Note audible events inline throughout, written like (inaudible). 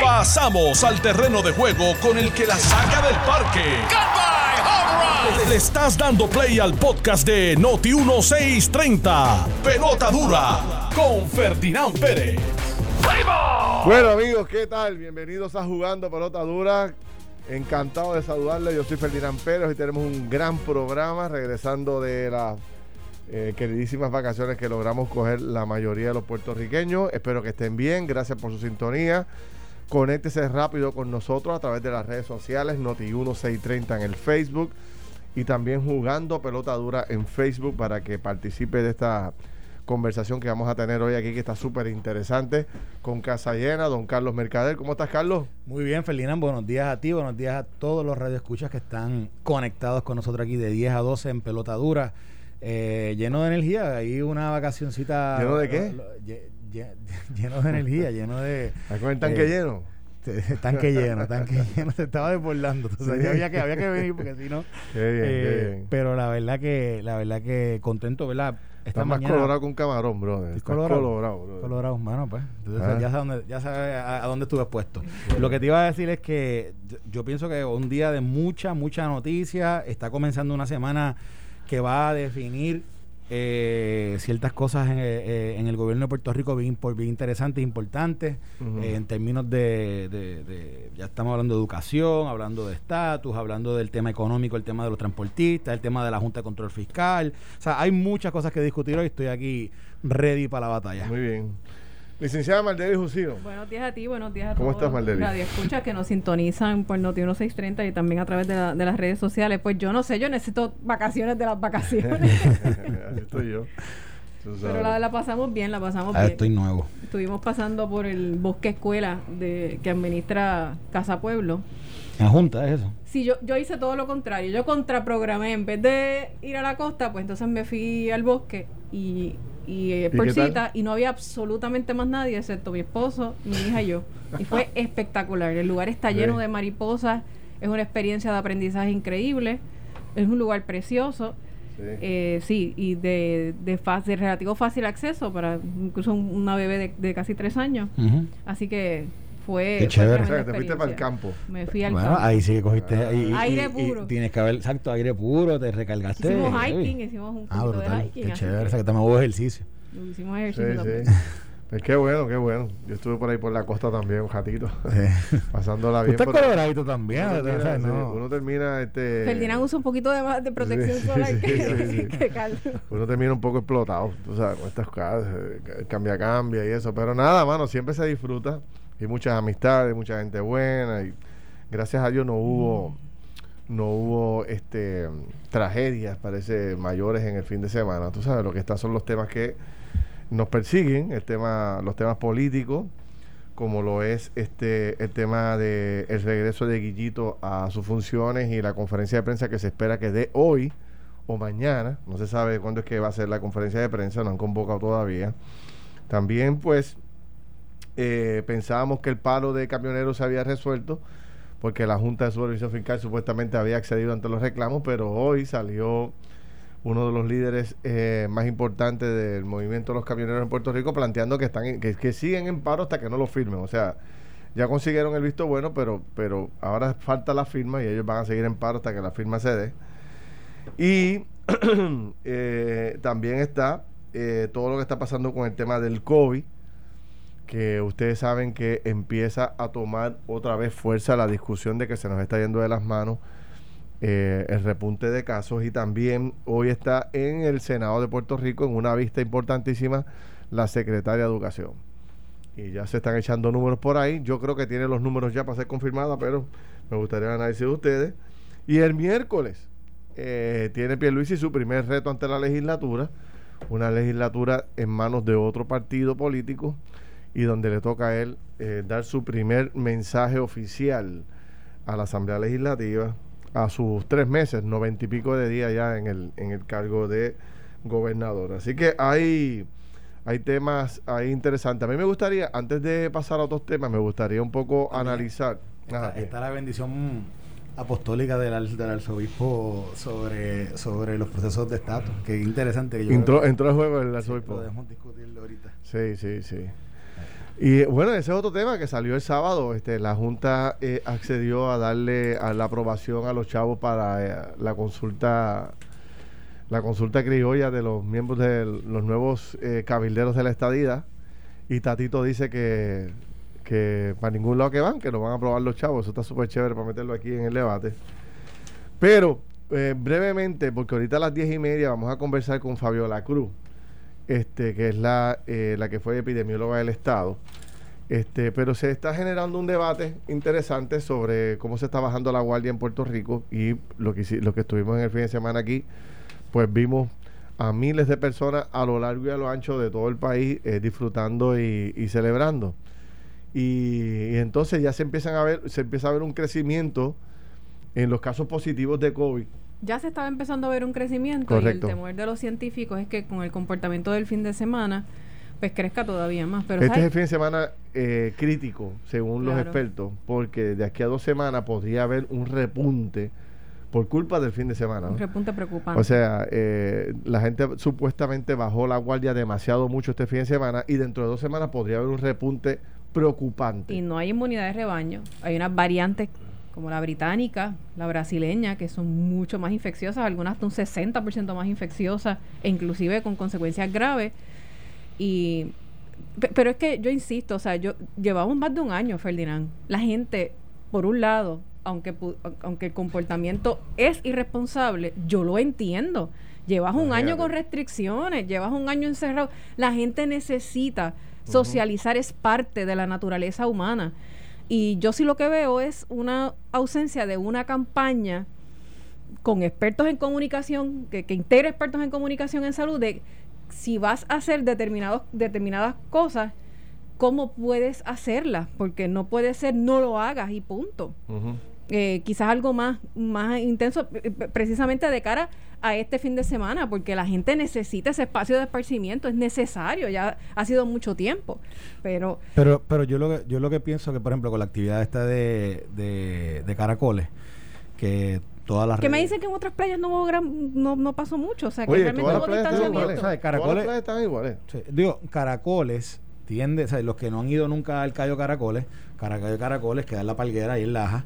Pasamos al terreno de juego con el que la saca del parque. Le estás dando play al podcast de Noti 1630. Pelota dura con Ferdinand Pérez. Bueno amigos, ¿qué tal? Bienvenidos a Jugando Pelota Dura. Encantado de saludarles. Yo soy Ferdinand Pérez y tenemos un gran programa regresando de las eh, queridísimas vacaciones que logramos coger la mayoría de los puertorriqueños. Espero que estén bien. Gracias por su sintonía. Conéctese rápido con nosotros a través de las redes sociales, Noti1630 en el Facebook y también jugando pelota dura en Facebook para que participe de esta conversación que vamos a tener hoy aquí, que está súper interesante, con Casa Llena, don Carlos Mercader. ¿Cómo estás, Carlos? Muy bien, Ferdinand. Buenos días a ti, buenos días a todos los radioescuchas que están conectados con nosotros aquí de 10 a 12 en pelota dura. Eh, lleno de energía, hay una vacacioncita. ¿Lleno de qué? lo- lo- (laughs) lleno de energía, lleno de. ¿Ahí con el tanque eh, lleno? te- Tanque lleno, tanque (laughs) lleno, se estaba desbordando. Entonces, Sí. había, que, había que venir porque si no. (laughs) Qué bien, eh, qué bien. Pero la verdad que, la verdad que contento, ¿verdad? Esta Estás más colorado que un camarón, brother. Estoy Estás colorado. colorado, brother. Colorado, mano, pues. Entonces, Ah. ya sabes dónde, ya sabes a, a dónde estuve expuesto. Lo que te iba a decir es que yo, yo pienso que un día de mucha, mucha noticia, está comenzando una semana que va a definir eh, ciertas cosas en, eh, en el gobierno de Puerto Rico bien, bien interesantes, importantes, eh, en términos de, de- de- ya estamos hablando de educación, hablando de estatus, hablando del tema económico, el tema de los transportistas, el tema de la Junta de Control Fiscal. O sea, hay muchas cosas que discutir hoy. Estoy aquí ready para la batalla. Muy bien. Licenciada Maldeli Jusino. Buenos días a ti, buenos días a ¿Cómo todos estás, Maldeli? Radio escucha que nos sintonizan por Noti 1630 y también a través de, la- de las redes sociales. Pues yo no sé, yo necesito vacaciones de las vacaciones. (laughs) Así (laughs) estoy yo. Pero la, la pasamos bien, la pasamos Ah, bien. estoy nuevo. Estuvimos pasando por el bosque escuela de que administra Casa Pueblo. La Junta es eso. Sí, yo, yo hice todo lo contrario. Yo contraprogramé. En vez de ir a la costa, pues entonces me fui al bosque y, y, eh, ¿Y cita y no había absolutamente más nadie excepto mi esposo, mi hija y yo. Y fue (laughs) espectacular. El lugar está lleno Sí. de mariposas. Es una experiencia de aprendizaje increíble. Es un lugar precioso. Sí. Eh, sí, y de, de, fácil, de relativo fácil acceso para incluso un- una bebé de, de casi tres años. Así que fue. Qué fue chévere. o sea, que te fuiste para el campo. Me fui al Bueno, campo. ahí sí que cogiste. y- y- Aire y- y puro. tienes que haber, exacto, aire puro, te recargaste. Hicimos hiking, hicimos un Ah, poquito brutal. de hiking. Qué chévere. O sea, que también hubo ejercicio. Hicimos Sí, ejercicio también. sí. Pues qué bueno, qué bueno. Yo estuve por ahí por la costa también un ratito, (laughs) pasándola Tú bien. estás pero coloradito también. Uno termina, sí, no. uno termina, este, Ferdinand usa un poquito de más de protección Sí, solar sí, que, sí, sí. (laughs) que Carlos. uno termina un poco explotado, tú sabes, con estas cosas, eh, cambia, cambia y eso. Pero nada, mano, siempre se disfruta. Hay muchas amistades, mucha gente buena y gracias a Dios no hubo no hubo este tragedias, parece, mayores en el fin de semana. Tú sabes, lo que están son los temas que nos persiguen, el tema, los temas políticos, como lo es este el tema de el regreso de Guillito a sus funciones y la conferencia de prensa que se espera que dé hoy o mañana, no se sabe cuándo es que va a ser la conferencia de prensa, no han convocado todavía. También pues eh, pensábamos que el paro de camioneros se había resuelto porque la Junta de Supervisión Fiscal supuestamente había accedido ante los reclamos, pero hoy salió uno de los líderes eh, más importantes del movimiento de los camioneros en Puerto Rico planteando que están que siguen en paro hasta que no lo firmen. O sea, ya consiguieron el visto bueno, pero, pero ahora falta la firma y ellos van a seguir en paro hasta que la firma se dé. Y (clears throat) eh, también está eh, todo lo que está pasando con el tema del COVID, que ustedes saben que empieza a tomar otra vez fuerza la discusión de que se nos está yendo de las manos eh, el repunte de casos y también hoy está en el Senado de Puerto Rico en una vista importantísima la secretaria de Educación. Y ya se están echando números por ahí. Yo creo que tiene los números ya para ser confirmada, pero me gustaría el análisis de ustedes. Y el miércoles eh, tiene Pierluisi su primer reto ante la legislatura, una legislatura en manos de otro partido político y donde le toca a él eh, dar su primer mensaje oficial a la Asamblea Legislativa a sus tres meses, noventa y pico de días ya en el, en el cargo de gobernador. Así que hay, hay temas ahí interesantes. A mí me gustaría, antes de pasar a otros temas, me gustaría un poco analizar. Está, está la bendición apostólica del, del arzobispo sobre, sobre los procesos de estatus. Qué interesante que yo entró, entró el juego el arzobispo. podemos discutirlo ahorita. Sí, sí, sí. Y bueno, ese es otro tema que salió el sábado. Este, la Junta eh, accedió a darle a la aprobación a los chavos para eh, la consulta la consulta criolla de los miembros de los nuevos eh, cabilderos de la estadía. Y Tatito dice que, que para ningún lado que van, que lo van a aprobar los chavos. Eso está súper chévere para meterlo aquí en el debate. Pero brevemente, porque ahorita a las diez y media vamos a conversar con Fabiola Cruz este, que es la, eh, la que fue epidemióloga del Estado. Este, pero se está generando un debate interesante sobre cómo se está bajando la guardia en Puerto Rico y lo que, lo que estuvimos en el fin de semana aquí, pues vimos a miles de personas a lo largo y a lo ancho de todo el país eh, disfrutando y, celebrando. Y, y, entonces ya se empiezan a ver, se empieza a ver un crecimiento en los casos positivos de COVID ya se estaba empezando a ver un crecimiento y el temor de los científicos es que con el comportamiento del fin de semana pues crezca todavía más. Pero este es el fin de semana eh, crítico, según los expertos, porque de aquí a dos semanas podría haber un repunte por culpa del fin de semana. Un repunte preocupante. O sea, eh, la gente supuestamente bajó la guardia demasiado mucho este fin de semana y dentro de dos semanas podría haber un repunte preocupante. Y no hay inmunidad de rebaño. Hay unas variantes como la británica, la brasileña, que son mucho más infecciosas, algunas hasta un 60% más infecciosas, e inclusive con consecuencias graves. Y pero es que yo insisto, o sea, yo llevamos más de un año, Ferdinand. La gente, por un lado, aunque aunque el comportamiento es irresponsable, yo lo entiendo. Llevas un año con restricciones, llevas un año encerrado. La gente necesita socializar, es parte de la naturaleza humana. Y yo sí lo que veo es una ausencia de una campaña con expertos en comunicación, que, que integre expertos en comunicación en salud, de si vas a hacer determinados, determinadas cosas, ¿cómo puedes hacerlas? Porque no puede ser no lo hagas y punto. Eh, quizás algo más, más intenso, eh, precisamente de cara a este fin de semana, porque la gente necesita ese espacio de esparcimiento, es necesario, ya ha sido mucho tiempo. Pero pero, pero yo lo que yo lo que pienso que por ejemplo con la actividad esta de, de, caracoles, que todas las que me dicen que en otras playas no no, no pasó mucho, o sea que realmente hubo distanciamiento. Caracoles, están iguales. digo, caracoles tiende, o sea, los que no han ido nunca al Cayo Caracoles, Caracayo Caracoles, que da la palguera ahí en Laja,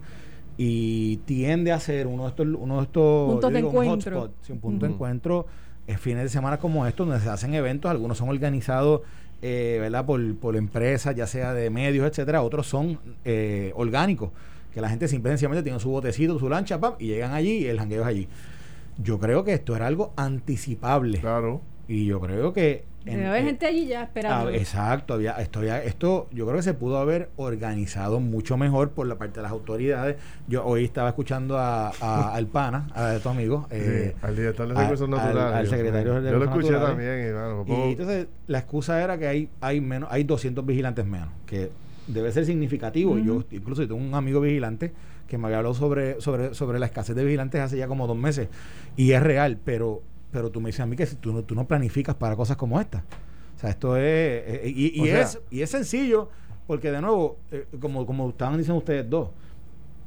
y tiende a ser uno de estos, uno de estos puntos de encuentro. un punto de encuentro en fines de semana como estos, donde se hacen eventos, algunos son organizados eh, ¿verdad? Por, por empresas, ya sea de medios, etcétera, otros son eh, orgánicos, que la gente simplemente tiene su botecito, su lancha, pam, y llegan allí y el jangueo es allí. Yo creo que esto era algo anticipable. Claro. Y yo creo que Debe haber gente allí ya esperando. Ah, exacto, había, esto, esto yo creo que se pudo haber organizado mucho mejor por la parte de las autoridades. Yo hoy estaba escuchando a, (laughs) al pana, a tu amigo, eh, al director de recursos naturales. Al, secretario de Yo lo escuché también. Y, y, entonces la excusa era que hay, hay, menos, hay 200 vigilantes menos, que debe ser significativo. Yo incluso tengo un amigo vigilante que me había hablado sobre, sobre, sobre la escasez de vigilantes hace ya como dos meses. Y es real, pero pero tú me dices a mí que si tú no, tú no planificas para cosas como esta. O sea, esto es... Eh, eh, y, es y es sencillo, porque de nuevo, eh, como, como estaban diciendo ustedes dos,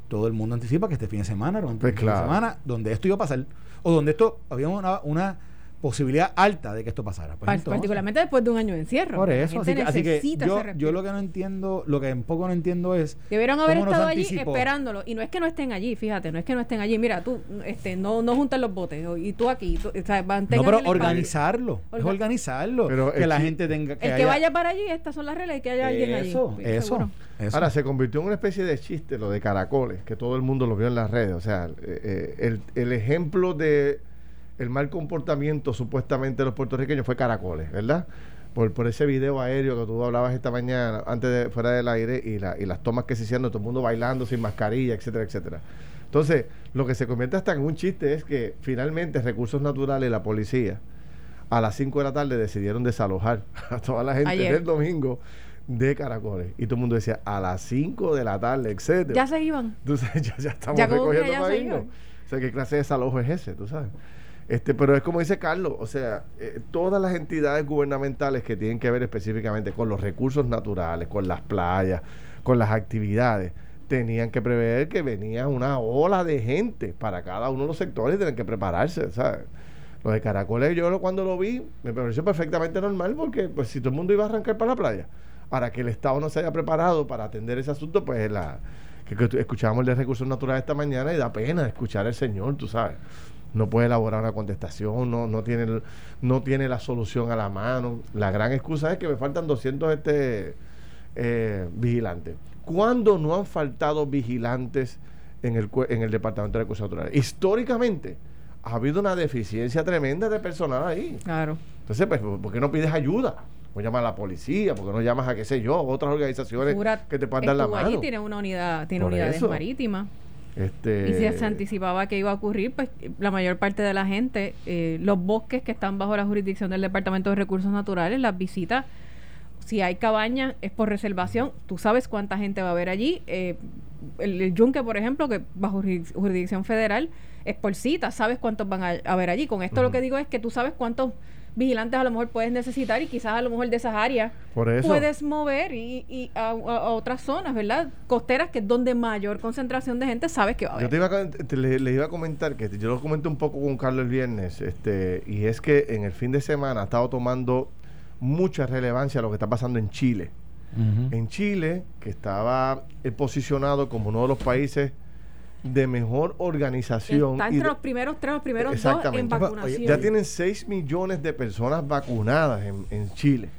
todo el mundo anticipa que este fin de semana era un pues fin de semana donde esto iba a pasar, o donde esto había una, una posibilidad alta de que esto pasara. Pues particularmente después de un año de encierro. Por eso, así que, yo, yo, lo que no entiendo, lo que un poco no entiendo es... Debieron haber estado allí esperándolo. Y no es que no estén allí, fíjate, no es que no estén allí. Mira, tú este, no, no juntas los botes y tú aquí. o sea, no, pero organizarlo. es organizarlo. que la gente tenga... Que el que vaya para allí, estas son las reglas y que haya alguien allí. Eso, eso. Ahora, se convirtió en una especie de chiste lo de caracoles, que todo el mundo lo vio en las redes. O sea, eh, eh, el, el ejemplo de el mal comportamiento supuestamente de los puertorriqueños fue caracoles, ¿verdad? Por, por ese video aéreo que tú hablabas esta mañana, antes de fuera del aire, y, la, y las tomas que se hicieron de todo el mundo bailando sin mascarilla, etcétera, etcétera. Entonces, lo que se convierte hasta en un chiste es que finalmente Recursos Naturales y la policía a las 5 de la tarde decidieron desalojar (laughs) a toda la gente del domingo de caracoles. Y todo el mundo decía, a las 5 de la tarde, etcétera. Ya se iban. Entonces, (laughs) ya, ya estamos recogiendo ya O sea, ¿qué clase de desalojo es ese? ¿Tú sabes? Este, pero es como dice Carlos, o sea, eh, todas las entidades gubernamentales que tienen que ver específicamente con los recursos naturales, con las playas, con las actividades, tenían que prever que venía una ola de gente para cada uno de los sectores y tenían que prepararse, ¿sabes? Lo de caracoles, yo cuando lo vi, me pareció perfectamente normal porque pues si todo el mundo iba a arrancar para la playa, para que el Estado no se haya preparado para atender ese asunto, pues la que, escuchábamos de recursos naturales esta mañana y da pena escuchar al señor, tú sabes. No puede elaborar una contestación, no, no, tiene, no tiene la solución a la mano. La gran excusa es que me faltan 200 este, eh, vigilantes. ¿Cuándo no han faltado vigilantes en el, en el Departamento de Recursos Naturales? Históricamente ha habido una deficiencia tremenda de personal ahí. Claro. Entonces, pues, ¿por qué no pides ayuda? ¿Por llamas a la policía? ¿Por qué no llamas a, qué sé yo, otras organizaciones que te puedan dar la mano? allí tiene una unidad, tiene unidades marítimas. Este... Y si se anticipaba que iba a ocurrir, pues la mayor parte de la gente, eh, los bosques que están bajo la jurisdicción del Departamento de Recursos Naturales, las visitas, si hay cabañas, es por reservación. Tú sabes cuánta gente va a haber allí. Eh, el, yunque, por ejemplo, que bajo jurisdicción federal, es por cita. Sabes cuántos van a haber allí. Con esto lo que digo es que tú sabes cuántos vigilantes a lo mejor puedes necesitar y quizás a lo mejor de esas áreas puedes mover y, a, otras zonas, ¿verdad? Costeras, que es donde mayor concentración de gente sabes que va a haber. Yo te iba a, le, iba a comentar, que yo lo comenté un poco con Carlos el viernes, este, y es que en el fin de semana ha estado tomando mucha relevancia lo que está pasando en Chile. En Chile, que estaba posicionado como uno de los países de mejor organización. Está entre los primeros tres, los primeros dos en vacunación. Ya tienen 6 millones de personas vacunadas en, en Chile.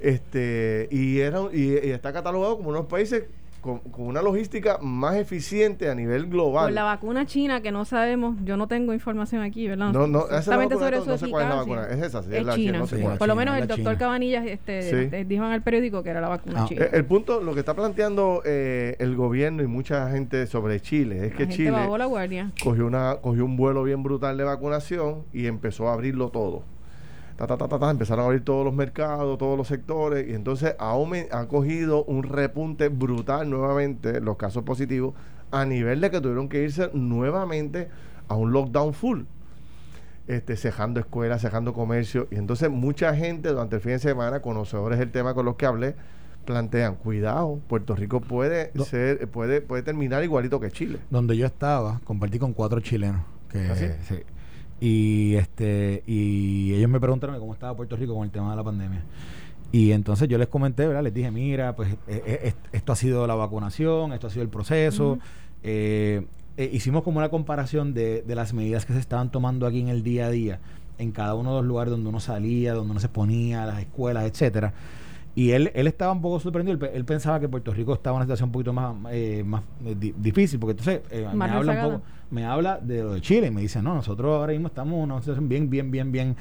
Este, y, era, y, está catalogado como uno de los países con, una logística más eficiente a nivel global. Con la vacuna china que no sabemos, yo no tengo información aquí, ¿verdad? No, no, esa sobre no, no sé cuál es la vacuna. Es esa, es, la china. Por lo menos el doctor Cabanillas este, dijo en el periódico que era la vacuna ah. china. El, punto, lo que está planteando eh, el gobierno y mucha gente sobre Chile es que Chile la Cogió, una, cogió un vuelo bien brutal de vacunación y empezó a abrirlo todo empezaron a abrir todos los mercados, todos los sectores, y entonces ha, ha cogido un repunte brutal nuevamente los casos positivos, a nivel de que tuvieron que irse nuevamente a un lockdown full. Este, cejando escuelas, cejando comercio. Y entonces mucha gente durante el fin de semana, conocedores del tema con los que hablé, plantean, cuidado, Puerto Rico puede ser, puede, puede terminar igualito que Chile. Donde yo estaba, compartí con cuatro chilenos. Que, ¿Ah, sí? Y este y ellos me preguntaron cómo estaba Puerto Rico con el tema de la pandemia. Y entonces yo les comenté, ¿verdad? Les dije, mira, pues eh, eh, esto ha sido la vacunación, esto ha sido el proceso. Eh, hicimos como una comparación de, de, las medidas que se estaban tomando aquí en el día a día, en cada uno de los lugares donde uno salía, donde uno se ponía, las escuelas, etcétera. Y él, él estaba un poco sorprendido. Él, pensaba que Puerto Rico estaba en una situación un poquito más, eh, más eh, difícil, porque entonces eh, me habla un poco, me habla de lo de Chile y me dice, no, nosotros ahora mismo estamos en una situación bien, bien, bien, bien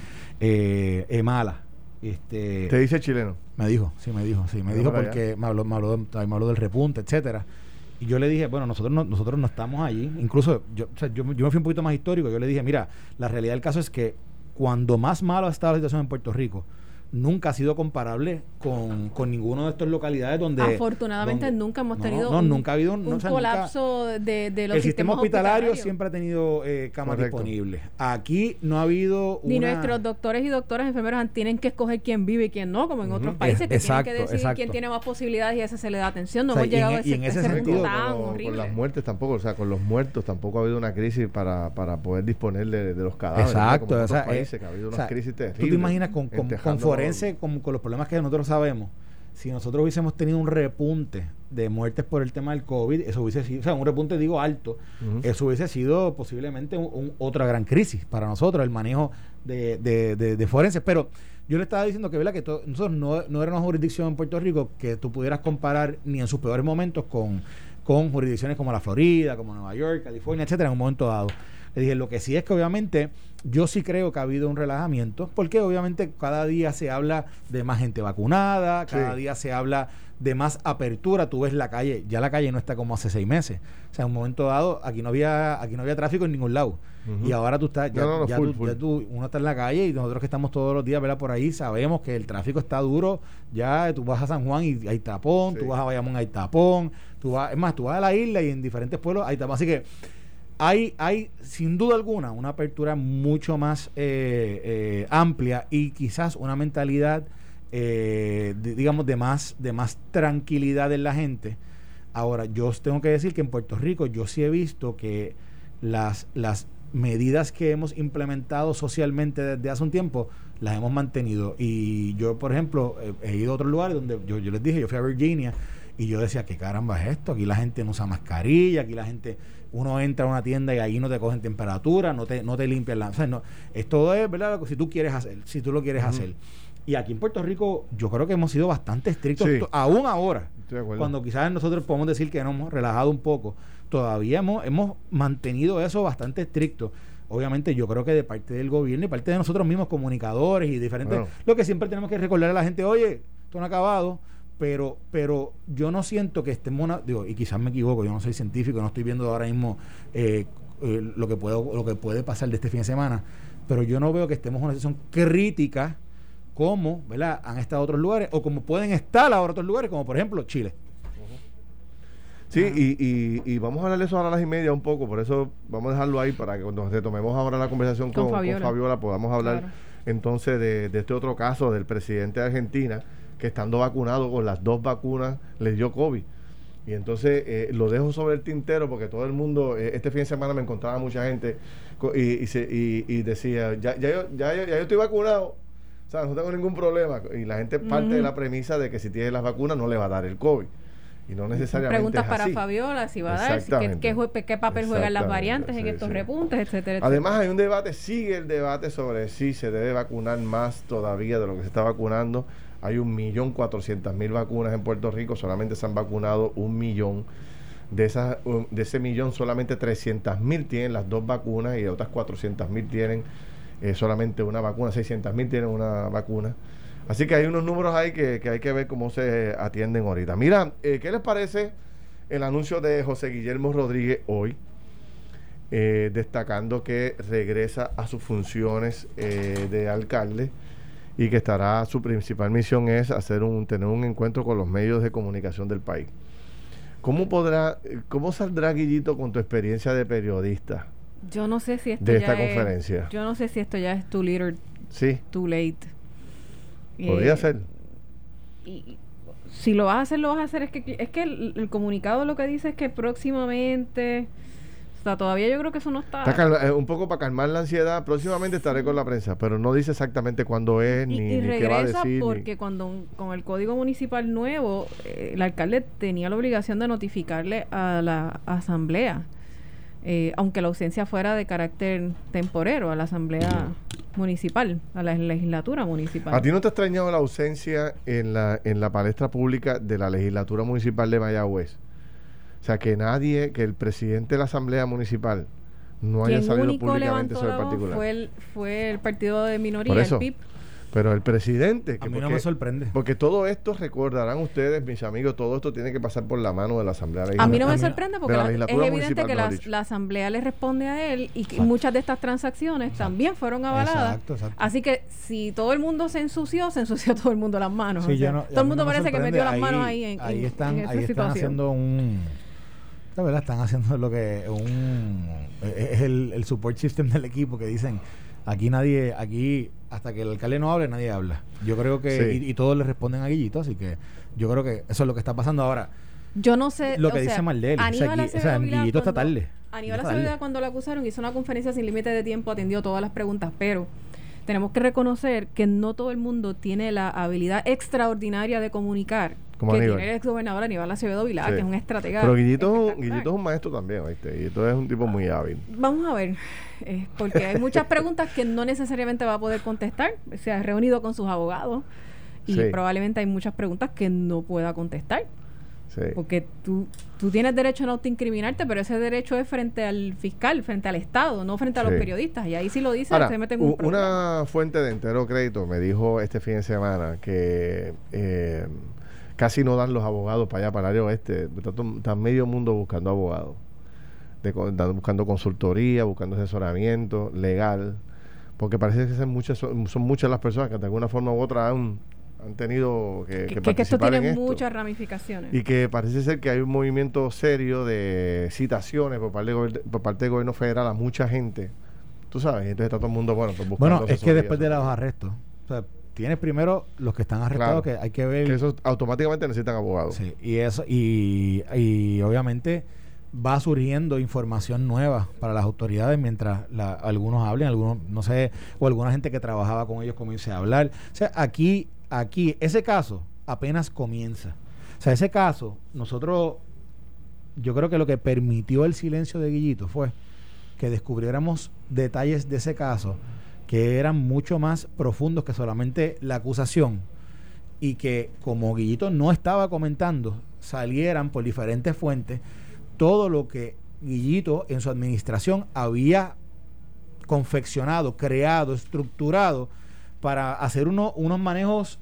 mala. Este, ¿Te dice chileno? Me dijo, sí, me dijo, sí, me dijo porque me habló, me habló, me, habló, del repunte, etcétera. Y yo le dije, bueno, nosotros no, nosotros no estamos allí. Incluso yo, o sea, yo, yo me fui un poquito más histórico. Yo le dije, mira, la realidad del caso es que cuando más malo ha estado la situación en Puerto Rico, nunca ha sido comparable con, con ninguno de estas localidades donde... Afortunadamente nunca hemos tenido un, nunca ha habido un, colapso de, de, los El sistema hospitalario siempre ha tenido eh, camas disponibles. Aquí no ha habido... Ni nuestros doctores y doctoras enfermeras tienen que escoger quién vive y quién no, como en otros países que tienen que decidir quién tiene más posibilidades y a ese se le da atención. No hemos llegado a e- ese, en ese, sentido, con, las muertes tampoco, o sea, con los muertos tampoco ha habido una crisis para, para poder disponer de, los cadáveres. Exacto. Como o sea, países, que ha habido una crisis terrible. ¿Tú te imaginas con, con, con con, con los problemas que nosotros sabemos, si nosotros hubiésemos tenido un repunte de muertes por el tema del COVID, eso hubiese sido, o sea, un repunte digo alto, eso hubiese sido posiblemente otra gran crisis para nosotros, el manejo de, de, forenses. Pero yo le estaba diciendo que, ¿verdad? que nosotros no, no era una jurisdicción en Puerto Rico que tú pudieras comparar ni en sus peores momentos con, con jurisdicciones como la Florida, como Nueva York, California, etcétera, en un momento dado. Le dije, lo que sí es que obviamente yo sí creo que ha habido un relajamiento, porque obviamente cada día se habla de más gente vacunada, cada día se habla de más apertura. Tú ves la calle, ya la calle no está como hace seis meses. O sea, en un momento dado, aquí no había, aquí no había tráfico en ningún lado. Y ahora tú estás, ya, tú, uno está en la calle y nosotros que estamos todos los días ¿verdad? por ahí sabemos que el tráfico está duro. Ya tú vas a San Juan y hay tapón, tú vas a Bayamón hay tapón, tú vas, es más, tú vas a la isla y en diferentes pueblos hay tapón. Así que hay, hay sin duda alguna una apertura mucho más eh, eh, amplia y quizás una mentalidad, eh, digamos, de más, de más tranquilidad en la gente. Ahora, yo tengo que decir que en Puerto Rico yo sí he visto que las, las medidas que hemos implementado socialmente desde hace un tiempo, las hemos mantenido. Y yo, por ejemplo, he, ido a otros lugares donde yo, yo les dije, yo fui a Virginia y yo decía, ¿qué caramba es esto? Aquí la gente no usa mascarilla, aquí la gente, uno entra a una tienda y ahí no te cogen temperatura, no te, no te limpian la... O sea, no, esto es, ¿verdad? Si tú quieres hacer, si tú lo quieres hacer. Y aquí en Puerto Rico yo creo que hemos sido bastante estrictos, aún ahora, cuando quizás nosotros podemos decir que nos hemos relajado un poco, todavía hemos, hemos mantenido eso bastante estricto. Obviamente yo creo que de parte del gobierno y parte de nosotros mismos, comunicadores y diferentes, lo que siempre tenemos que recordar a la gente, oye, esto no ha acabado, pero, pero yo no siento que estemos, digo, y quizás me equivoco, yo no soy científico, no estoy viendo ahora mismo eh, eh, lo, que puedo, lo que puede pasar de este fin de semana, pero yo no veo que estemos en una situación crítica como ¿verdad? han estado otros lugares o como pueden estar ahora otros lugares, como por ejemplo Chile. Sí, y, y, vamos a hablar de eso ahora a las y media un poco, por eso vamos a dejarlo ahí para que cuando retomemos ahora la conversación con, Fabiola. podamos hablar entonces de, de, este otro caso del presidente de Argentina que estando vacunado con las dos vacunas les dio COVID. Y entonces eh, lo dejo sobre el tintero porque todo el mundo, eh, este fin de semana me encontraba mucha gente y, y, y, decía, ya, ya, yo, ya, ya, yo estoy vacunado, o sea, no tengo ningún problema. Y la gente parte de la premisa de que si tiene las vacunas no le va a dar el COVID. Y no necesariamente. Preguntas para Fabiola, si va a dar, qué, qué, papel juegan las variantes en estos repuntes, etcétera, Además, hay un debate, sigue el debate sobre si se debe vacunar más todavía de lo que se está vacunando. Hay un millón cuatrocientas mil vacunas en Puerto Rico, solamente se han vacunado un millón. De, esas, de ese millón, solamente trescientas mil tienen las dos vacunas y otras cuatrocientas mil tienen eh, solamente una vacuna, seiscientas mil tienen una vacuna. Así que hay unos números ahí que, hay que ver cómo se atienden ahorita. Mira, eh, ¿qué les parece el anuncio de José Guillermo Rodríguez hoy? Eh, destacando que regresa a sus funciones de alcalde y que estará su principal misión es hacer un tener un encuentro con los medios de comunicación del país. ¿Cómo podrá cómo saldrá Guillito con tu experiencia de periodista? Yo no sé si esto de esta conferencia. yo no sé si esto ya es too little, sí. too late. Podría eh, ser. Y, si lo vas a hacer, lo vas a hacer. Es que, es que el, comunicado lo que dice es que próximamente. O sea, todavía yo creo que eso no está. Eh, un poco para calmar la ansiedad. Próximamente estaré con la prensa, pero no dice exactamente cuándo es ni, qué va a decir. Porque cuando con el código municipal nuevo, eh, el alcalde tenía la obligación de notificarle a la asamblea eh, aunque la ausencia fuera de carácter temporero a la Asamblea Municipal, a la legislatura municipal. ¿A ti no te ha extrañado la ausencia en la, en la palestra pública de la legislatura municipal de Mayagüez? O sea, que nadie, que el presidente de la Asamblea Municipal no haya salido públicamente sobre el particular. Fue el, fue el partido de minoría, el PIB pero el presidente... a mí no me sorprende. Porque todo esto, recordarán ustedes, mis amigos, todo esto tiene que pasar por la mano de la Asamblea Legislativa. A mí no me sorprende porque es evidente que la, Asamblea le responde a él y que muchas de estas transacciones también fueron avaladas. Así que si todo el mundo se ensució, se ensució (laughs) todo el mundo las manos. todo el mundo parece que metió las manos ahí en, ahí están, ahí están haciendo un... La verdad, están haciendo lo que un... Es el, el support system del equipo que dicen Aquí nadie, aquí hasta que el alcalde no hable, nadie habla. Yo creo que, y, todos le responden a Guillito, así que yo creo que eso es lo que está pasando ahora. Yo no sé. Lo que dice Maldeli. O sea, o sea, Guillito está tarde. Aníbal Acevedo cuando lo acusaron hizo una conferencia sin límite de tiempo, atendió todas las preguntas, pero tenemos que reconocer que no todo el mundo tiene la habilidad extraordinaria de comunicar como que tiene el ex gobernador Aníbal Acevedo Vilar, que es un estratega. Pero Guillito, Guillito, es un maestro también, ¿viste? Guillito es un tipo muy hábil. Vamos a ver, eh, porque hay muchas (laughs) preguntas que no necesariamente va a poder contestar. Se ha reunido con sus abogados y probablemente hay muchas preguntas que no pueda contestar. Porque tú, tú tienes derecho a no incriminarte, pero ese derecho es frente al fiscal, frente al Estado, no frente a los periodistas. Y ahí si lo dice, se meten un Una fuente de entero crédito me dijo este fin de semana que eh, casi no dan los abogados para allá, para el área oeste. Está, medio mundo buscando abogados. De, buscando consultoría, buscando asesoramiento legal. Porque parece que son muchas, son, muchas las personas que de alguna forma u otra han han tenido que, que, que, esto tiene muchas ramificaciones. Y que parece ser que hay un movimiento serio de citaciones por parte, de, por parte del gobierno federal a mucha gente. Tú sabes, entonces está todo el mundo, bueno, pues Bueno, es que después de los arrestos, o sea, tienes primero los que están arrestados que hay que ver. Que esos automáticamente necesitan abogados. Sí, y eso, y, y obviamente va surgiendo información nueva para las autoridades mientras algunos hablen, algunos, no sé, o alguna gente que trabajaba con ellos comience a hablar. O sea, aquí, aquí, ese caso apenas comienza. O sea, ese caso, nosotros, yo creo que lo que permitió el silencio de Guillito fue que descubriéramos detalles de ese caso que eran mucho más profundos que solamente la acusación y que como Guillito no estaba comentando, salieran por diferentes fuentes todo lo que Guillito en su administración había confeccionado, creado, estructurado para hacer uno, unos manejos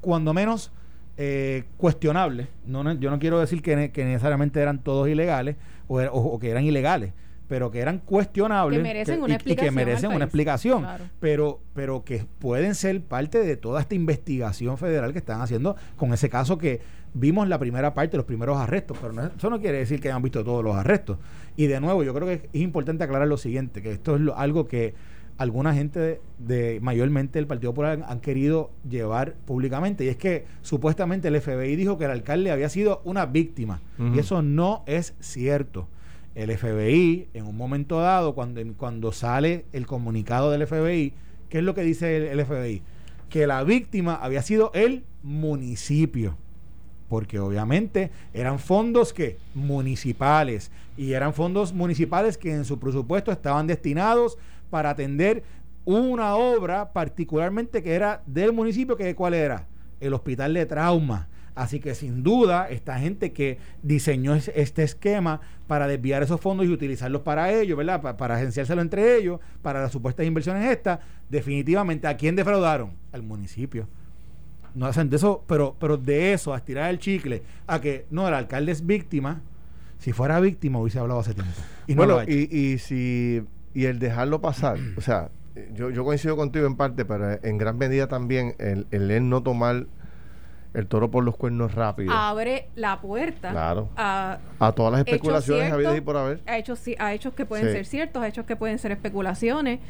cuando menos eh, cuestionables. No, yo no quiero decir que, necesariamente eran todos ilegales o, que eran ilegales, pero que eran cuestionables que merecen una y, que merecen una explicación, pero, pero que pueden ser parte de toda esta investigación federal que están haciendo con ese caso que vimos la primera parte, los primeros arrestos, pero eso no quiere decir que hayan visto todos los arrestos. Y de nuevo, yo creo que es importante aclarar lo siguiente, que esto es algo que alguna gente de, mayormente el Partido Popular han, querido llevar públicamente y es que supuestamente el FBI dijo que el alcalde había sido una víctima y eso no es cierto. El FBI en un momento dado cuando, cuando sale el comunicado del FBI, ¿qué es lo que dice el FBI? Que la víctima había sido el municipio porque obviamente eran fondos que municipales y eran fondos municipales que en su presupuesto estaban destinados para atender una obra particularmente que era del municipio, que cuál era? El hospital de trauma. Así que sin duda, esta gente que diseñó este esquema para desviar esos fondos y utilizarlos para ellos, ¿verdad? Para, para agenciárselo entre ellos, para las supuestas inversiones estas, definitivamente, ¿a quién defraudaron? Al municipio. No hacen de eso, pero, pero de eso, a estirar el chicle, a que no, el alcalde es víctima. Si fuera víctima, hubiese hablado hace tiempo. Y bueno, y, y si y el dejarlo pasar, o sea, yo, yo coincido contigo en parte, pero en gran medida también el, el él no tomar el toro por los cuernos rápido. Abre la puerta a, a todas las especulaciones habidas y por haber. A hechos, a hechos que pueden ser ciertos, a hechos que pueden ser especulaciones.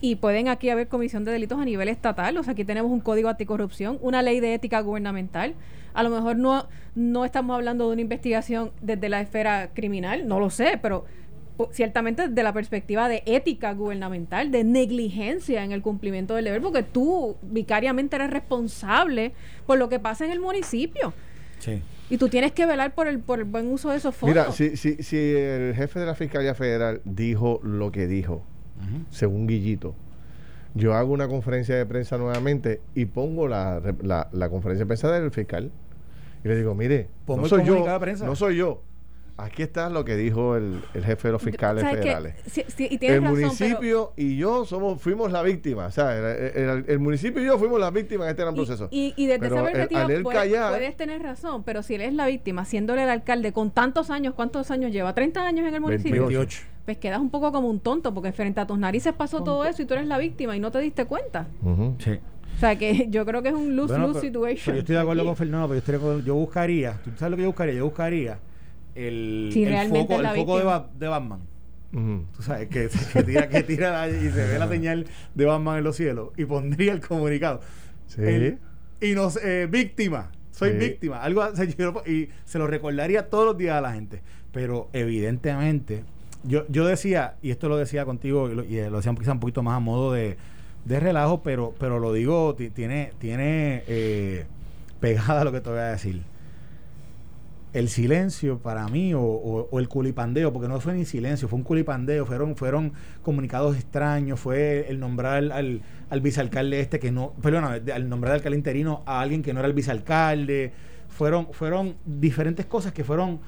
Y pueden aquí haber comisión de delitos a nivel estatal. O sea, aquí tenemos un código anticorrupción, una ley de ética gubernamental. A lo mejor no, no estamos hablando de una investigación desde la esfera criminal, no lo sé, pero ciertamente desde la perspectiva de ética gubernamental, de negligencia en el cumplimiento del deber, porque tú vicariamente eres responsable por lo que pasa en el municipio. Sí. Y tú tienes que velar por el, por el buen uso de esos fondos. Mira, si, si, si el jefe de la Fiscalía Federal dijo lo que dijo, según Guillito, yo hago una conferencia de prensa nuevamente y pongo la, la, conferencia de prensa del fiscal y le digo, mire, no soy yo, no soy yo, Aquí está lo que dijo el, jefe de los fiscales federales. el municipio y yo somos fuimos la víctima. O sea, el, municipio y yo fuimos las víctimas en este gran proceso. Y, desde esa perspectiva puedes, tener razón, pero si él es la víctima, siéndole el alcalde con tantos años, ¿cuántos años lleva? ¿30 años en el municipio? 28. Pues quedas un poco como un tonto, porque frente a tus narices pasó todo eso y tú eres la víctima y no te diste cuenta. Sí. O sea, que yo creo que es un lose-lose situation. yo estoy de acuerdo con Fernando, pero yo, yo buscaría, ¿tú sabes lo que yo buscaría? Yo buscaría el, foco, el foco de, Batman. Tú sabes, que, tira, que tira y se ve la señal de Batman en los cielos. Y pondría el comunicado. Sí. y nos, eh, víctima. Soy víctima. Algo (laughs) y se lo recordaría todos los días a la gente. Pero evidentemente, yo, yo decía, y esto lo decía contigo, y lo, y lo decía un poquito más a modo de, de relajo, pero, pero lo digo, tiene, tiene eh, pegada lo que te voy a decir el silencio para mí o, el culipandeo, porque no fue ni silencio, fue un culipandeo, fueron, fueron comunicados extraños, fue el nombrar al, al vicealcalde este que no, perdón, al nombrar al alcalde interino a alguien que no era el vicealcalde, fueron, fueron diferentes cosas que fueron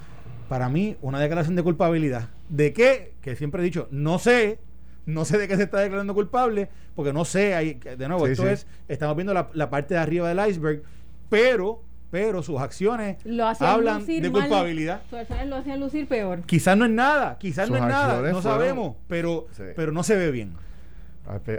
para mí una declaración de culpabilidad. ¿De qué? Que siempre he dicho, no sé, no sé de qué se está declarando culpable, porque no sé, hay, de nuevo, esto es, estamos viendo la, la parte de arriba del iceberg, pero pero sus acciones hablan de culpabilidad. sus acciones lo hacían lucir peor. Quizás no es nada, quizás no es nada, no sabemos, pero, pero no se ve bien.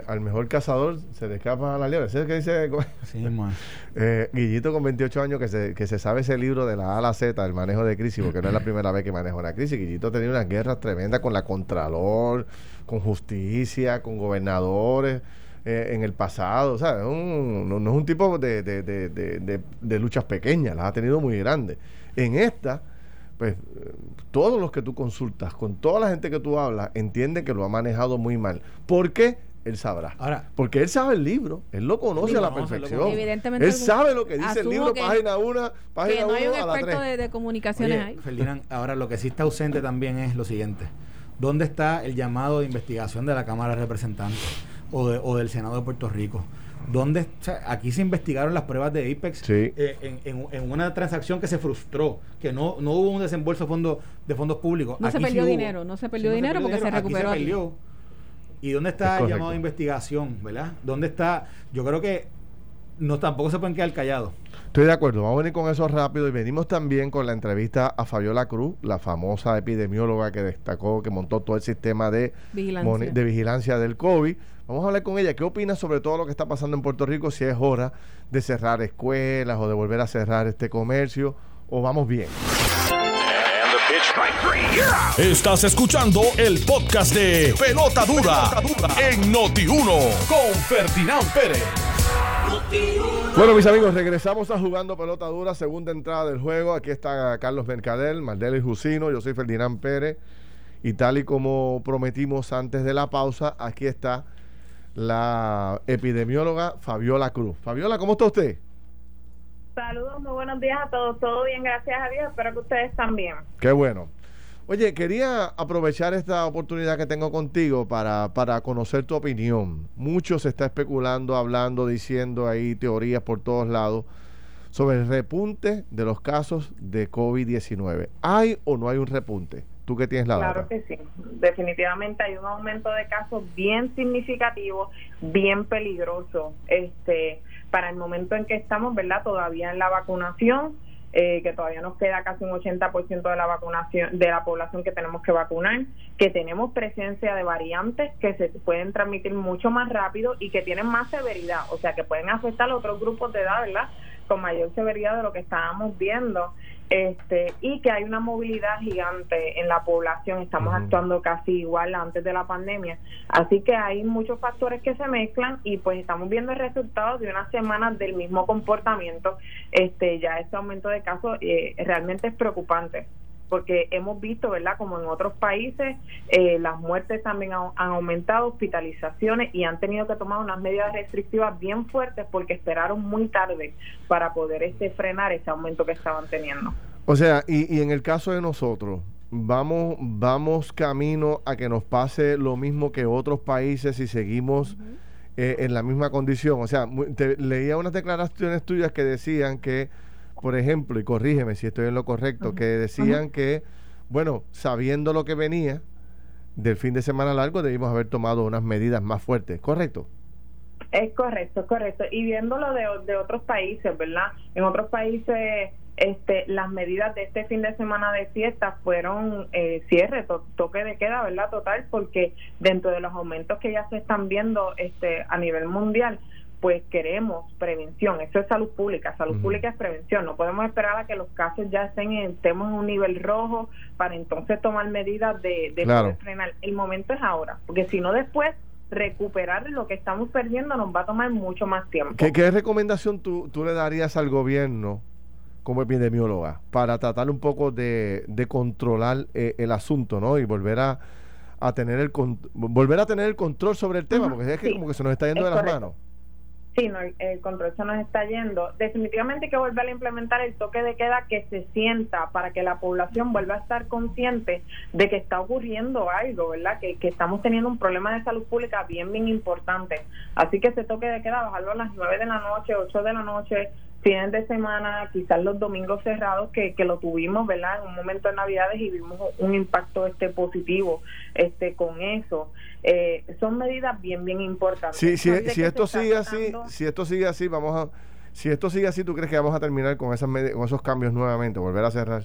Al, mejor cazador se le escapa a la liebre. ¿Sabes qué dice? Sí, (laughs) eh, Guillito con 28 años que se, que se sabe ese libro de la A a la Z, el manejo de crisis, porque no es la primera vez que maneja una crisis. Guillito tenía unas guerras tremendas con la Contralor, con justicia, con gobernadores. Eh, en el pasado. O sea, no, es un tipo de, de, de, de, luchas pequeñas, las ha tenido muy grandes. En esta, pues todos los que tú consultas, con toda la gente que tú hablas, entienden que lo ha manejado muy mal. ¿Por qué? Él sabrá. Ahora, Porque él sabe el libro, él lo conoce a la perfección. Evidentemente él sabe lo que dice el libro, página 1, página 1 no hay un experto de, de, comunicaciones ahí. Ferdinand, ahora lo que sí está ausente también es lo siguiente. ¿Dónde está el llamado de investigación de la Cámara de Representantes o, o del Senado de Puerto Rico? donde aquí se investigaron las pruebas de Apex eh, en, una transacción que se frustró, que no, no hubo un desembolso de, fondo, de fondos públicos. No se perdió dinero, no se perdió dinero porque se recuperó. ¿Y dónde está el llamado de investigación, verdad? ¿Dónde está? Yo creo que no tampoco se pueden quedar callados. Estoy de acuerdo, vamos a venir con eso rápido y venimos también con la entrevista a Fabiola Cruz, la famosa epidemióloga que destacó, que montó todo el sistema de de vigilancia del COVID. Vamos a hablar con ella. ¿Qué opina sobre todo lo que está pasando en Puerto Rico? Si es hora de cerrar escuelas o de volver a cerrar este comercio o vamos bien. Estás escuchando el podcast de Pelota Dura, en Noti1 con Ferdinand Pérez. Bueno, mis amigos, regresamos a jugando pelota dura, segunda entrada del juego. Aquí está Carlos Mercadel, Maldel y Jusino. Yo soy Ferdinand Pérez. Y tal y como prometimos antes de la pausa, aquí está la epidemióloga Fabiola Cruz. Fabiola, ¿cómo está usted? Saludos, muy buenos días a todos. Todo bien, gracias a Dios. Espero que ustedes también. Qué bueno. Oye, quería aprovechar esta oportunidad que tengo contigo para, para conocer tu opinión. Mucho se está especulando, hablando, diciendo ahí teorías por todos lados sobre el repunte de los casos de COVID-19. ¿Hay o no hay un repunte? Tú que tienes la Claro que sí. Definitivamente hay un aumento de casos bien significativo, bien peligroso. Este, para el momento en que estamos, ¿verdad? Todavía en la vacunación, eh, que todavía nos queda casi un 80% de la vacunación de la población que tenemos que vacunar, que tenemos presencia de variantes que se pueden transmitir mucho más rápido y que tienen más severidad, o sea, que pueden afectar a otros grupos de edad, ¿verdad? Con mayor severidad de lo que estábamos viendo este y que hay una movilidad gigante en la población, estamos actuando casi igual antes de la pandemia, así que hay muchos factores que se mezclan y pues estamos viendo el resultado de unas semanas del mismo comportamiento, este ya este aumento de casos eh, realmente es preocupante porque hemos visto, ¿verdad? Como en otros países, eh, las muertes también han, aumentado, hospitalizaciones y han tenido que tomar unas medidas restrictivas bien fuertes porque esperaron muy tarde para poder este frenar ese aumento que estaban teniendo. O sea, y, y en el caso de nosotros, vamos vamos camino a que nos pase lo mismo que otros países y seguimos eh, en la misma condición. O sea, leía unas declaraciones tuyas que decían que por ejemplo, y corrígeme si estoy en lo correcto, que decían que, bueno, sabiendo lo que venía del fin de semana largo, debimos haber tomado unas medidas más fuertes, ¿correcto? Es correcto, es correcto. Y viéndolo de, de otros países, ¿verdad? En otros países este, las medidas de este fin de semana de fiesta fueron eh, cierre, toque de queda, ¿verdad? Total, porque dentro de los aumentos que ya se están viendo este, a nivel mundial, pues queremos prevención. Eso es salud pública. Salud pública es prevención. No podemos esperar a que los casos ya estén en, estemos en un nivel rojo para entonces tomar medidas de, de frenar. El momento es ahora, porque si no después recuperar lo que estamos perdiendo nos va a tomar mucho más tiempo. ¿Qué, recomendación tú, tú, le darías al gobierno como epidemióloga para tratar un poco de, de controlar eh, el asunto, ¿no? Y volver a, a tener el volver a tener el control sobre el tema, porque es que como que se nos está yendo de las manos. Sí, no, el, control se nos está yendo. Definitivamente hay que volver a implementar el toque de queda que se sienta para que la población vuelva a estar consciente de que está ocurriendo algo, ¿verdad? Que, que estamos teniendo un problema de salud pública bien, bien importante. Así que ese toque de queda, bajarlo a las 9 de la noche, 8 de la noche, fines de semana, quizás los domingos cerrados que, que lo tuvimos, ¿verdad? En un momento de Navidades y vimos un impacto este positivo este con eso. Eh, son medidas bien, bien importantes. Sí, si, si esto sigue así, si esto sigue así, vamos a... Si esto sigue así, ¿tú crees que vamos a terminar con, esas con esos cambios nuevamente, volver a cerrar?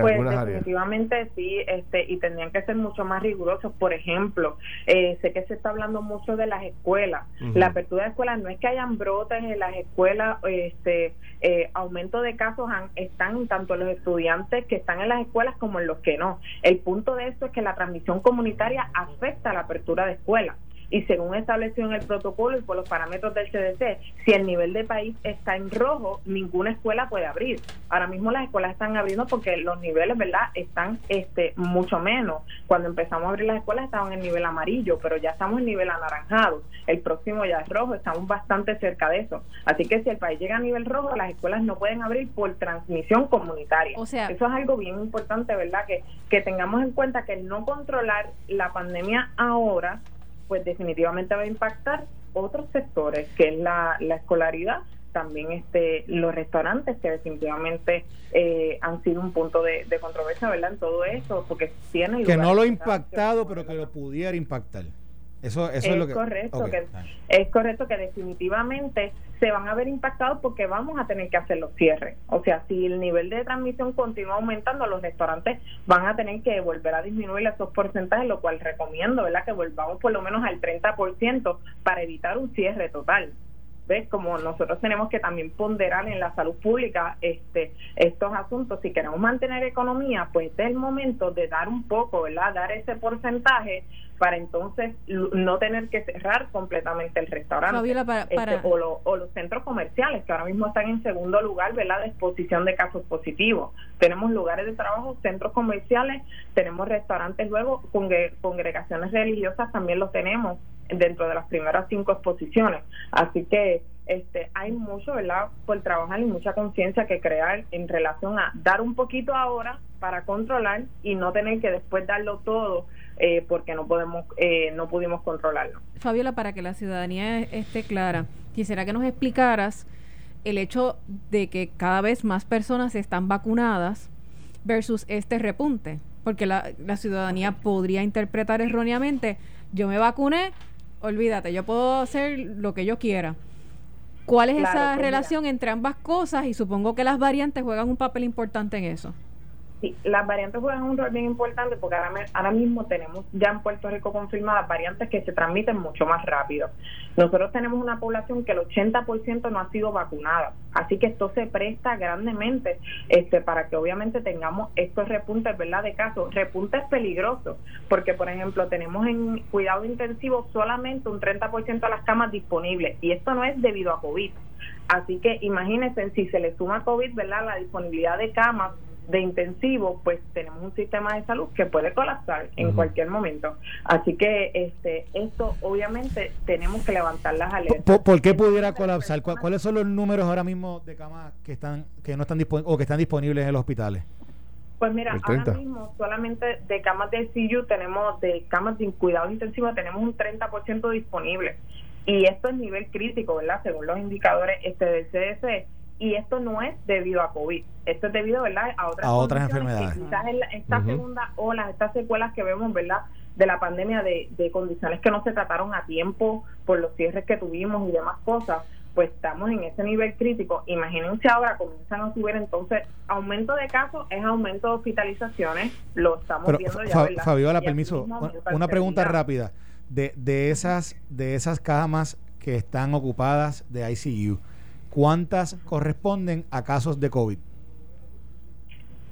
Pues definitivamente sí, este, y tendrían que ser mucho más rigurosos. Por ejemplo, eh, sé que se está hablando mucho de las escuelas. La apertura de escuelas no es que hayan brotes en las escuelas, este, eh, aumento de casos están tanto los estudiantes que están en las escuelas como en los que no. El punto de esto es que la transmisión comunitaria afecta a la apertura de escuelas y según establecido en el protocolo y por los parámetros del CDC, si el nivel de país está en rojo, ninguna escuela puede abrir. Ahora mismo las escuelas están abriendo porque los niveles, ¿verdad?, están este mucho menos. Cuando empezamos a abrir las escuelas estaban en nivel amarillo, pero ya estamos en nivel anaranjado. El próximo ya es rojo, estamos bastante cerca de eso. Así que si el país llega a nivel rojo, las escuelas no pueden abrir por transmisión comunitaria. O sea, eso es algo bien importante, ¿verdad? Que, que tengamos en cuenta que no controlar la pandemia ahora, pues definitivamente va a impactar otros sectores, que es la, la escolaridad, también este los restaurantes que definitivamente eh, han sido un punto de, controversia verdad en todo eso porque tienen que no lo ha impactado pero que lo pudiera impactar eso, eso es, lo que correcto que, es correcto que definitivamente se van a ver impactados porque vamos a tener que hacer los cierres. O sea si el nivel de transmisión continúa aumentando los restaurantes van a tener que volver a disminuir esos porcentajes lo cual recomiendo verdad que volvamos por lo menos al 30% para evitar un cierre total. ¿ves? Como nosotros tenemos que también ponderar en la salud pública este estos asuntos, si queremos mantener economía, pues es el momento de dar un poco, ¿verdad? Dar ese porcentaje para entonces no tener que cerrar completamente el restaurante este, o, o, los centros comerciales que ahora mismo están en segundo lugar ¿verdad? de exposición de casos positivos tenemos lugares de trabajo centros comerciales tenemos restaurantes luego congregaciones religiosas también los tenemos dentro de las primeras cinco exposiciones. Así que este hay mucho, ¿verdad?, por trabajar y mucha conciencia que crear en relación a dar un poquito ahora para controlar y no tener que después darlo todo eh, porque no podemos eh, no pudimos controlarlo. Fabiola, para que la ciudadanía esté clara, quisiera que nos explicaras el hecho de que cada vez más personas están vacunadas versus este repunte, porque la, la ciudadanía podría interpretar erróneamente, yo me vacuné, olvídate, yo puedo hacer lo que yo quiera. ¿Cuál es esa pues relación entre ambas cosas? Y supongo que las variantes juegan un papel importante en eso. Sí, las variantes juegan un rol bien importante porque ahora, ahora mismo tenemos ya en Puerto Rico confirmadas variantes que se transmiten mucho más rápido. Nosotros tenemos una población que el 80% no ha sido vacunada, así que esto se presta grandemente este para que obviamente tengamos estos repuntes, ¿verdad? De casos, repuntes peligrosos, porque por ejemplo tenemos en cuidado intensivo solamente un 30% de las camas disponibles y esto no es debido a COVID. Así que imagínense si se le suma COVID, ¿verdad? La disponibilidad de camas de intensivo, pues tenemos un sistema de salud que puede colapsar en cualquier momento. Así que este esto obviamente tenemos que levantar las alertas. ¿Por, qué pudiera colapsar? ¿Cuáles son los números ahora mismo de camas que están que no están o que están disponibles en los hospitales? Pues mira, ahora mismo solamente de camas de CU tenemos, de camas de cuidado intensivo tenemos un 30% disponible. Y esto es nivel crítico, ¿verdad? Según los indicadores este del CDC y esto no es debido a COVID, esto es debido ¿verdad? a otras, a otras enfermedades. Quizás esta segunda ola, estas secuelas que vemos ¿verdad? de la pandemia, de, de condiciones que no se trataron a tiempo por los cierres que tuvimos y demás cosas, pues estamos en ese nivel crítico. Imagínense ahora comienzan a subir entonces aumento de casos, es aumento de hospitalizaciones, lo estamos viendo ya. Fabiola, permiso, una pregunta rápida. De, de, esas, de esas camas que están ocupadas de ICU, ¿cuántas corresponden a casos de COVID?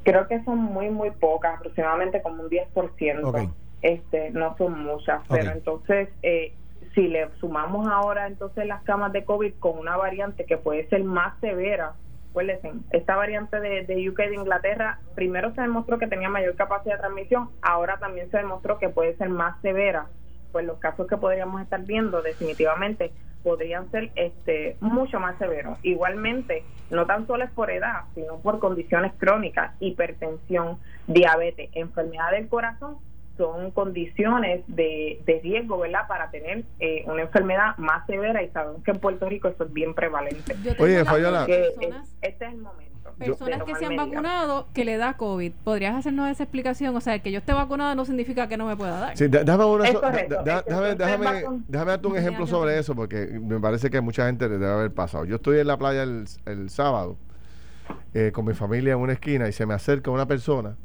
Creo que son muy, muy pocas, aproximadamente como un 10%. Este, no son muchas, pero entonces, eh, si le sumamos ahora entonces las camas de COVID con una variante que puede ser más severa, pues esta variante de, de UK de Inglaterra, primero se demostró que tenía mayor capacidad de transmisión, ahora también se demostró que puede ser más severa, pues los casos que podríamos estar viendo definitivamente podrían ser este mucho más severos. Igualmente, no tan solo es por edad, sino por condiciones crónicas, hipertensión, diabetes, enfermedad del corazón, son condiciones de, de riesgo, ¿verdad?, para tener eh, una enfermedad más severa y sabemos que en Puerto Rico eso es bien prevalente. Oye, Fabiola, este es el momento personas que se han vacunado que le da COVID. ¿Podrías hacernos esa explicación? O sea, que yo esté vacunado no significa que no me pueda dar. Sí, déjame, déjame, déjame, darte un ejemplo sobre eso, porque me parece que mucha gente le debe haber pasado. Yo estoy en la playa el, el sábado eh, con mi familia en una esquina y se me acerca una persona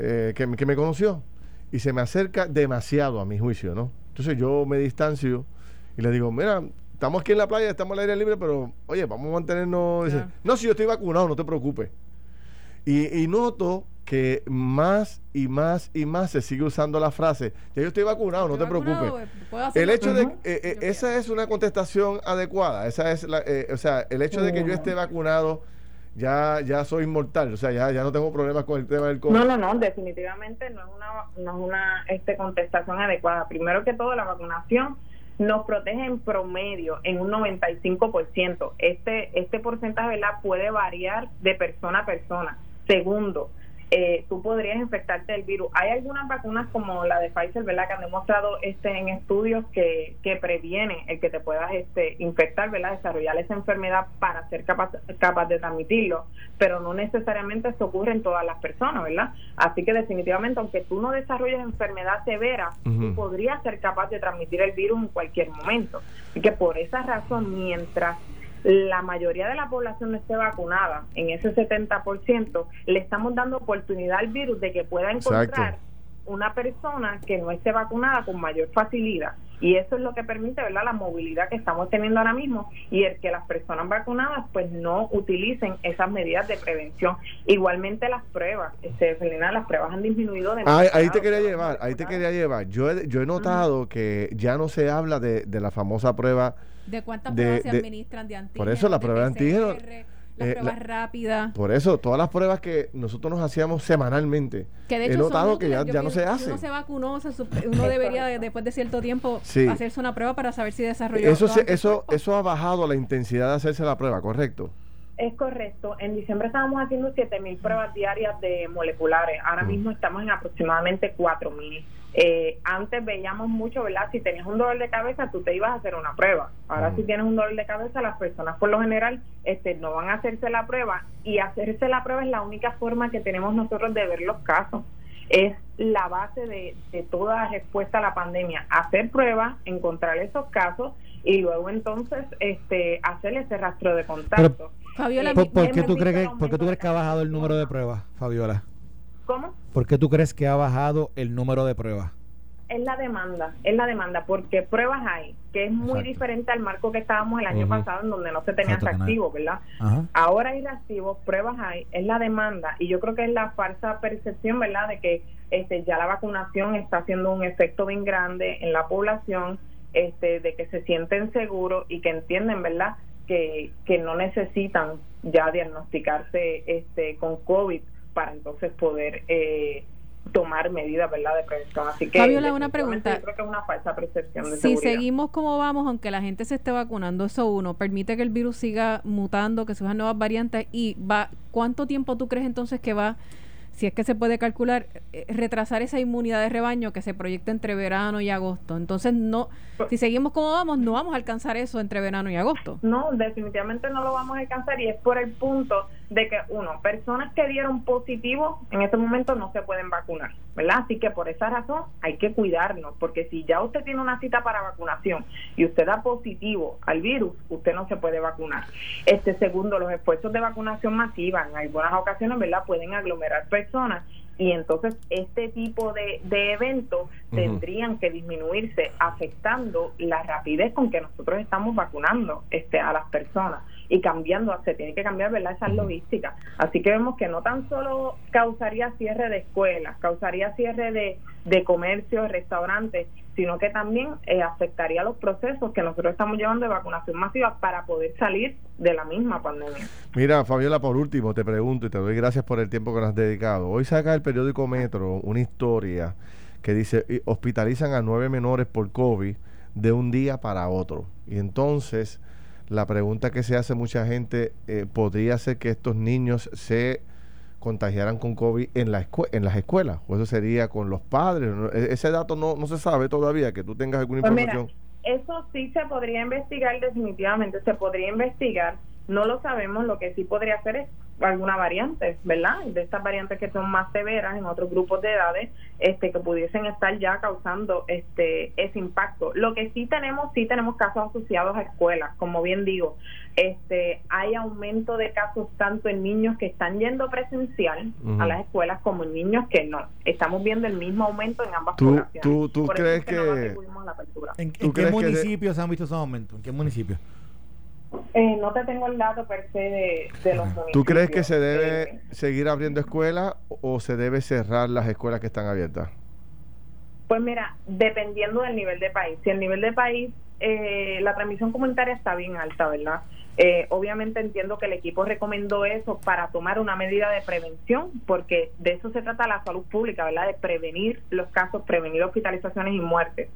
eh, que, que me conoció y se me acerca demasiado a mi juicio, ¿no? Entonces yo me distancio y le digo, mira, estamos aquí en la playa, estamos al aire libre, pero oye, vamos a mantenernos. no, si yo estoy vacunado, no te preocupes. Y, noto que más y más y más se sigue usando la frase, ya yo estoy vacunado, no te preocupes. Eh, el hecho de, eh, eh, esa es una contestación adecuada, esa es la, o sea, el hecho de que yo esté vacunado ya ya soy inmortal, o sea, ya, ya no tengo problemas con el tema del COVID. No, no, no, definitivamente no es una, no es una este, contestación adecuada. Primero que todo, la vacunación nos protege en promedio en un 95%. Este, este porcentaje ¿verdad? puede variar de persona a persona. Segundo, eh, tú podrías infectarte del virus. Hay algunas vacunas como la de Pfizer, ¿verdad? Que han demostrado este, en estudios que, que previenen el que te puedas este, infectar, ¿verdad? Desarrollar esa enfermedad para ser capaz, capaz de transmitirlo, pero no necesariamente esto ocurre en todas las personas, ¿verdad? Así que definitivamente, aunque tú no desarrolles enfermedad severa, tú podrías ser capaz de transmitir el virus en cualquier momento. Y que por esa razón, mientras la mayoría de la población no esté vacunada, en ese 70%, le estamos dando oportunidad al virus de que pueda encontrar una persona que no esté vacunada con mayor facilidad. Y eso es lo que permite ¿verdad? la movilidad que estamos teniendo ahora mismo y el que las personas vacunadas pues no utilicen esas medidas de prevención. Igualmente las pruebas, este, las pruebas han disminuido de ahí te quería llevar, ahí te quería llevar. Yo he, yo he notado que ya no se habla de, de la famosa prueba ¿De cuántas pruebas se administran de antígenos? Por eso la prueba de antígenos... Las eh, pruebas rápidas. Por eso, todas las pruebas que nosotros nos hacíamos semanalmente, he notado que ya, ya no se hace. Uno se vacunó, uno debería después de cierto tiempo hacerse una prueba para saber si desarrolló. Eso, eso, eso ha bajado la intensidad de hacerse la prueba, ¿correcto? Es correcto. En diciembre estábamos haciendo 7.000 pruebas diarias de moleculares. Ahora mm. mismo estamos en aproximadamente 4.000. Eh, antes veíamos mucho, ¿verdad? Si tenías un dolor de cabeza, tú te ibas a hacer una prueba. Ahora, mm. si tienes un dolor de cabeza, las personas por lo general este, no van a hacerse la prueba. Y hacerse la prueba es la única forma que tenemos nosotros de ver los casos. Es la base de, de toda respuesta a la pandemia. Hacer pruebas, encontrar esos casos y luego entonces este hacer ese rastro de contacto. Fabiola, ¿por, qué tú crees que, tú crees que ha bajado el número de pruebas, Fabiola? ¿Cómo? ¿Por qué tú crees que ha bajado el número de pruebas? Es la demanda, es la demanda, porque pruebas hay, que es muy diferente al marco que estábamos el año pasado, en donde no se tenían reactivos, ¿verdad? Ahora hay reactivos, pruebas hay, es la demanda, y yo creo que es la falsa percepción, ¿verdad?, de que este ya la vacunación está haciendo un efecto bien grande en la población, este, de que se sienten seguros y que entienden, ¿verdad?, que, que no necesitan ya diagnosticarse este, con COVID para entonces poder eh, tomar medidas ¿verdad? de prevención. Así que Fabiola, una pregunta. creo que es una falsa percepción de Si seguimos como vamos, aunque la gente se esté vacunando, eso uno, permite que el virus siga mutando, que surjan nuevas variantes y va ¿cuánto tiempo tú crees entonces que va si es que se puede calcular, eh, retrasar esa inmunidad de rebaño que se proyecta entre verano y agosto. Entonces, no, si seguimos como vamos, no vamos a alcanzar eso entre verano y agosto. No, definitivamente no lo vamos a alcanzar y es por el punto de que, uno, personas que dieron positivo en este momento no se pueden vacunar, ¿verdad? Así que por esa razón hay que cuidarnos, porque si ya usted tiene una cita para vacunación y usted da positivo al virus, usted no se puede vacunar. Este segundo, los esfuerzos de vacunación masiva en algunas ocasiones, ¿verdad? Pueden aglomerar personas y entonces este tipo de, de eventos tendrían que disminuirse afectando la rapidez con que nosotros estamos vacunando este a las personas y cambiando, se tiene que cambiar ¿verdad? esa logística. Así que vemos que no tan solo causaría cierre de escuelas, causaría cierre de, de comercios, restaurantes, sino que también eh, afectaría los procesos que nosotros estamos llevando de vacunación masiva para poder salir de la misma pandemia. Mira, Fabiola, por último, te pregunto y te doy gracias por el tiempo que nos has dedicado. Hoy saca el periódico Metro una historia que dice, hospitalizan a nueve menores por COVID de un día para otro. Y entonces la pregunta que se hace mucha gente, eh, ¿podría ser que estos niños se contagiaran con COVID en, la en las escuelas? ¿O eso sería con los padres? E-, ese dato no, no se sabe todavía, que tú tengas alguna pues información. eso sí se podría investigar definitivamente, se podría investigar. No lo sabemos, lo que sí podría hacer es alguna variante, ¿verdad? De estas variantes que son más severas en otros grupos de edades, este, que pudiesen estar ya causando este ese impacto. Lo que sí tenemos, sí tenemos casos asociados a escuelas, como bien digo, este, hay aumento de casos tanto en niños que están yendo presencial a las escuelas como en niños que no. Estamos viendo el mismo aumento en ambas ¿Tú, ¿Tú, tú crees que, ¿En, qué municipios han visto esos aumentos? ¿En qué municipios? Eh, no te tengo el dato per se de, los municipios. ¿Tú crees que se debe eh, seguir abriendo escuelas o se debe cerrar las escuelas que están abiertas? Pues mira, dependiendo del nivel de país. Si el nivel de país, eh, la transmisión comunitaria está bien alta, ¿verdad? Eh, obviamente entiendo que el equipo recomendó eso para tomar una medida de prevención, porque de eso se trata la salud pública, ¿verdad? De prevenir los casos, prevenir hospitalizaciones y muertes.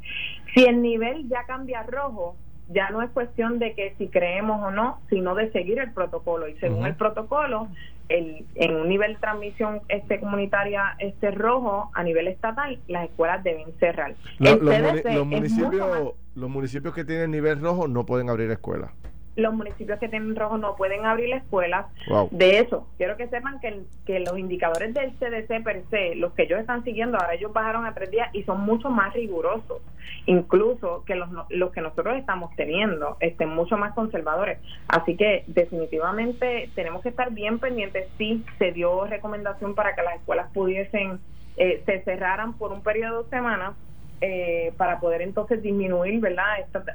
Si el nivel ya cambia a rojo, ya no es cuestión de que si creemos o no, sino de seguir el protocolo. Y según el protocolo, el, en un nivel de transmisión este comunitaria este rojo a nivel estatal, las escuelas deben cerrar. los, municipios, los municipios que tienen nivel rojo no pueden abrir escuelas los municipios que tienen rojo no pueden abrir escuelas. De eso, quiero que sepan que, que los indicadores del CDC per se, los que ellos están siguiendo, ahora ellos bajaron a tres días y son mucho más rigurosos, incluso que los, los que nosotros estamos teniendo, estén mucho más conservadores. Así que definitivamente tenemos que estar bien pendientes. Sí, se dio recomendación para que las escuelas pudiesen, eh, se cerraran por un periodo de semanas eh, para poder entonces disminuir, ¿verdad?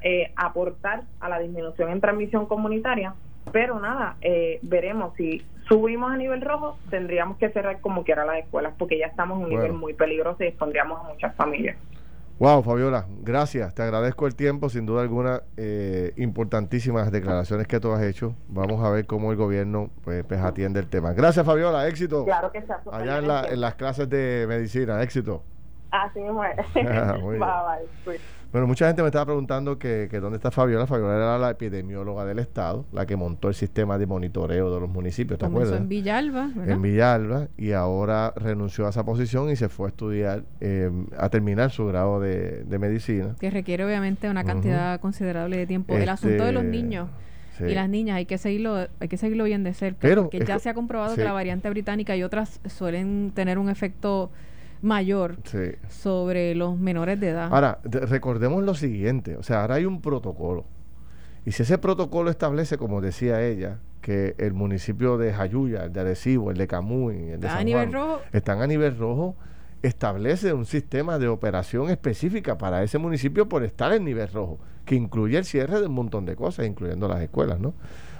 Eh, aportar a la disminución en transmisión comunitaria. Pero nada, eh, veremos si subimos a nivel rojo, tendríamos que cerrar como quiera las escuelas, porque ya estamos en un nivel muy peligroso y expondríamos a muchas familias. Wow, Fabiola, gracias. Te agradezco el tiempo, sin duda alguna, importantísimas declaraciones que tú has hecho. Vamos a ver cómo el gobierno pues, pues atiende el tema. Gracias, Fabiola, éxito. Claro que sí. Allá en, en las clases de medicina, éxito. Así mismo es. (laughs) Bueno, mucha gente me estaba preguntando que, dónde está Fabiola. Fabiola era la epidemióloga del Estado, la que montó el sistema de monitoreo de los municipios, ¿te acuerdas? en Villalba, En Villalba, y ahora renunció a esa posición y se fue a estudiar, eh, a terminar su grado de, medicina. Que requiere obviamente una cantidad considerable de tiempo. el asunto de los este, niños. y las niñas hay que seguirlo hay que seguirlo bien de cerca Pero, porque ya se ha comprobado que la variante británica y otras suelen tener un efecto mayor sobre los menores de edad. Ahora, recordemos lo siguiente, o sea, ahora hay un protocolo. Y si ese protocolo establece, como decía ella, que el municipio de Jayuya, el de Arecibo, el de Camuy, el de San a nivel rojo? están a nivel rojo, establece un sistema de operación específica para ese municipio por estar en nivel rojo, que incluye el cierre de un montón de cosas, incluyendo las escuelas, ¿no?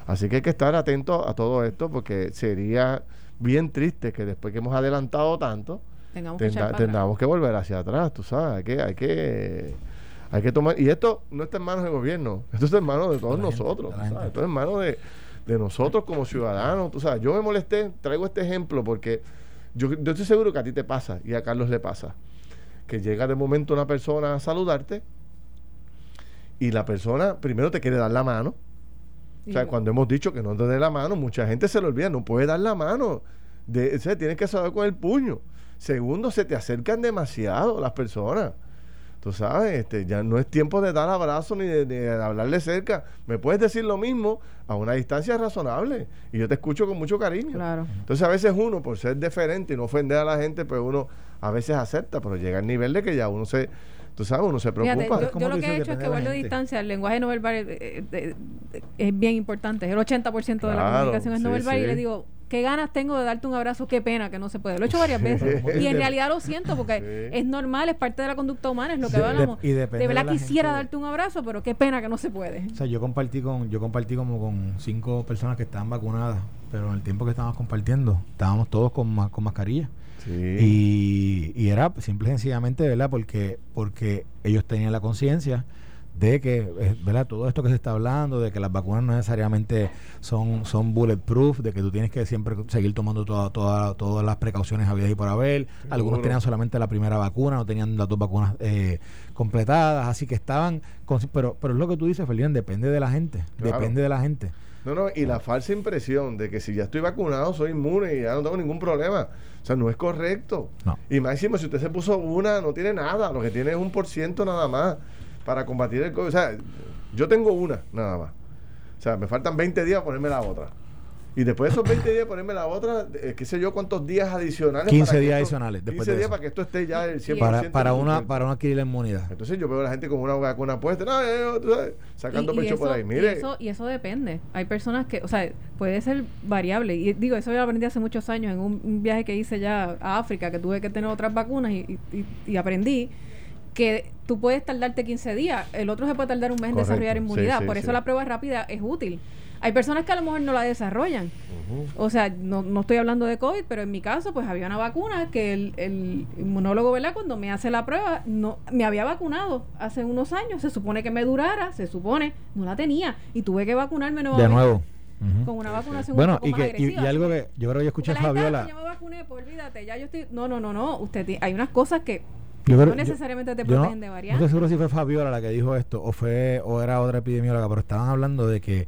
Así que hay que estar atento a todo esto porque sería bien triste que después que hemos adelantado tanto, tengamos que, volver hacia atrás, tú sabes, hay que, hay que, hay que tomar, y esto no está en manos del gobierno, esto está en manos de todos nosotros, esto está en manos de, nosotros como ciudadanos, tú sabes, yo me molesté, traigo este ejemplo porque yo, yo estoy seguro que a ti te pasa y a Carlos le pasa, que llega de momento una persona a saludarte y la persona primero te quiere dar la mano, o sea, cuando hemos dicho que no te dé la mano, mucha gente se lo olvida, no puede dar la mano. De, o sea, tienes que saludar con el puño. Segundo, se te acercan demasiado las personas. Tú sabes, este, ya no es tiempo de dar abrazo ni de, hablarle cerca. Me puedes decir lo mismo a una distancia razonable y yo te escucho con mucho cariño. Claro. Entonces a veces uno, por ser diferente y no ofender a la gente, pues uno a veces acepta, pero llega al nivel de que ya uno se, tú sabes, uno se preocupa. yo, lo que he hecho es que guardo distancia. El lenguaje no verbal eh, eh, es bien importante. El 80% de la comunicación es no verbal y le digo, qué ganas tengo de darte un abrazo, qué pena que no se puede. Lo he hecho varias veces y en realidad lo siento porque es normal, es parte de la conducta humana, es lo que hablamos. De, verdad quisiera darte un abrazo, pero qué pena que no se puede. O sea, yo compartí con yo compartí como con cinco personas que estaban vacunadas, pero en el tiempo que estábamos compartiendo, estábamos todos con, con mascarilla. Y, y, era simple y sencillamente, ¿verdad? Porque, porque ellos tenían la conciencia de que, eh, ¿verdad? Todo esto que se está hablando, de que las vacunas no necesariamente son, son bulletproof, de que tú tienes que siempre seguir tomando toda, toda, todas las precauciones habidas y por haber. Algunos tenían solamente la primera vacuna, no tenían las dos vacunas eh, completadas, así que estaban... pero, pero es lo que tú dices, Felipe, depende de la gente, depende de la gente. No, no, y la falsa impresión de que si ya estoy vacunado soy inmune y ya no tengo ningún problema. O sea, no es correcto. Y máximo, si usted se puso una, no tiene nada, lo que tiene es un por ciento nada más para combatir el COVID. O sea, yo tengo una nada más. O sea, me faltan 20 días para ponerme la otra. Y después de esos 20 días ponerme la otra, eh, qué sé yo cuántos días adicionales. 15 días adicionales. Después 15 días para que esto esté ya el 100%. Para, para, una, para una adquirir la inmunidad. Entonces yo veo a la gente con una vacuna puesta, no, sacando pecho por ahí. Mire. Y eso, y eso depende. Hay personas que, o sea, puede ser variable. Y digo, eso yo lo aprendí hace muchos años en un, viaje que hice ya a África, que tuve que tener otras vacunas y, y, y aprendí que tú puedes tardarte 15 días, el otro se puede tardar un mes en desarrollar inmunidad. Por eso la prueba rápida es útil. Hay personas que a lo mejor no la desarrollan. O sea, no, no, estoy hablando de COVID, pero en mi caso, pues había una vacuna que el, el, inmunólogo, ¿verdad? Cuando me hace la prueba, no me había vacunado hace unos años. Se supone que me durara, se supone, no la tenía. Y tuve que vacunarme nuevamente. De nuevo. Con una vacunación bueno, y, que, y, algo que yo creo que yo escuché a Fabiola. Ya me vacuné, pues olvídate, ya yo estoy. No, no, no, no. Usted hay unas cosas que no necesariamente te protegen de variantes. No estoy seguro si fue Fabiola la que dijo esto o fue o era otra epidemióloga, pero estaban hablando de que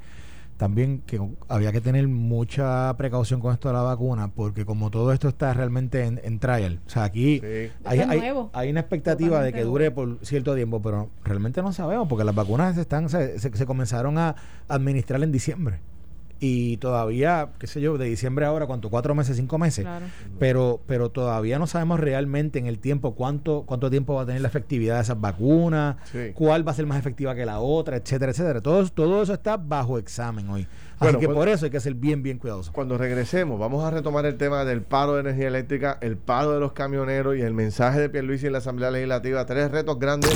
también que había que tener mucha precaución con esto de la vacuna, porque como todo esto está realmente en, trial, o sea, aquí hay, hay, una expectativa de que dure por cierto tiempo, pero realmente no sabemos, porque las vacunas están se, se comenzaron a administrar en diciembre y todavía, qué sé yo, de diciembre ahora, ¿cuánto? Cuatro meses, cinco meses. Pero, pero todavía no sabemos realmente en el tiempo cuánto, cuánto tiempo va a tener la efectividad de esas vacunas, cuál va a ser más efectiva que la otra, etcétera, etcétera. Todo, todo eso está bajo examen hoy. Así que por eso hay que ser bien, bien cuidadoso. Cuando regresemos, vamos a retomar el tema del paro de energía eléctrica, el paro de los camioneros y el mensaje de Pierluisi en la Asamblea Legislativa. Tres retos grandes.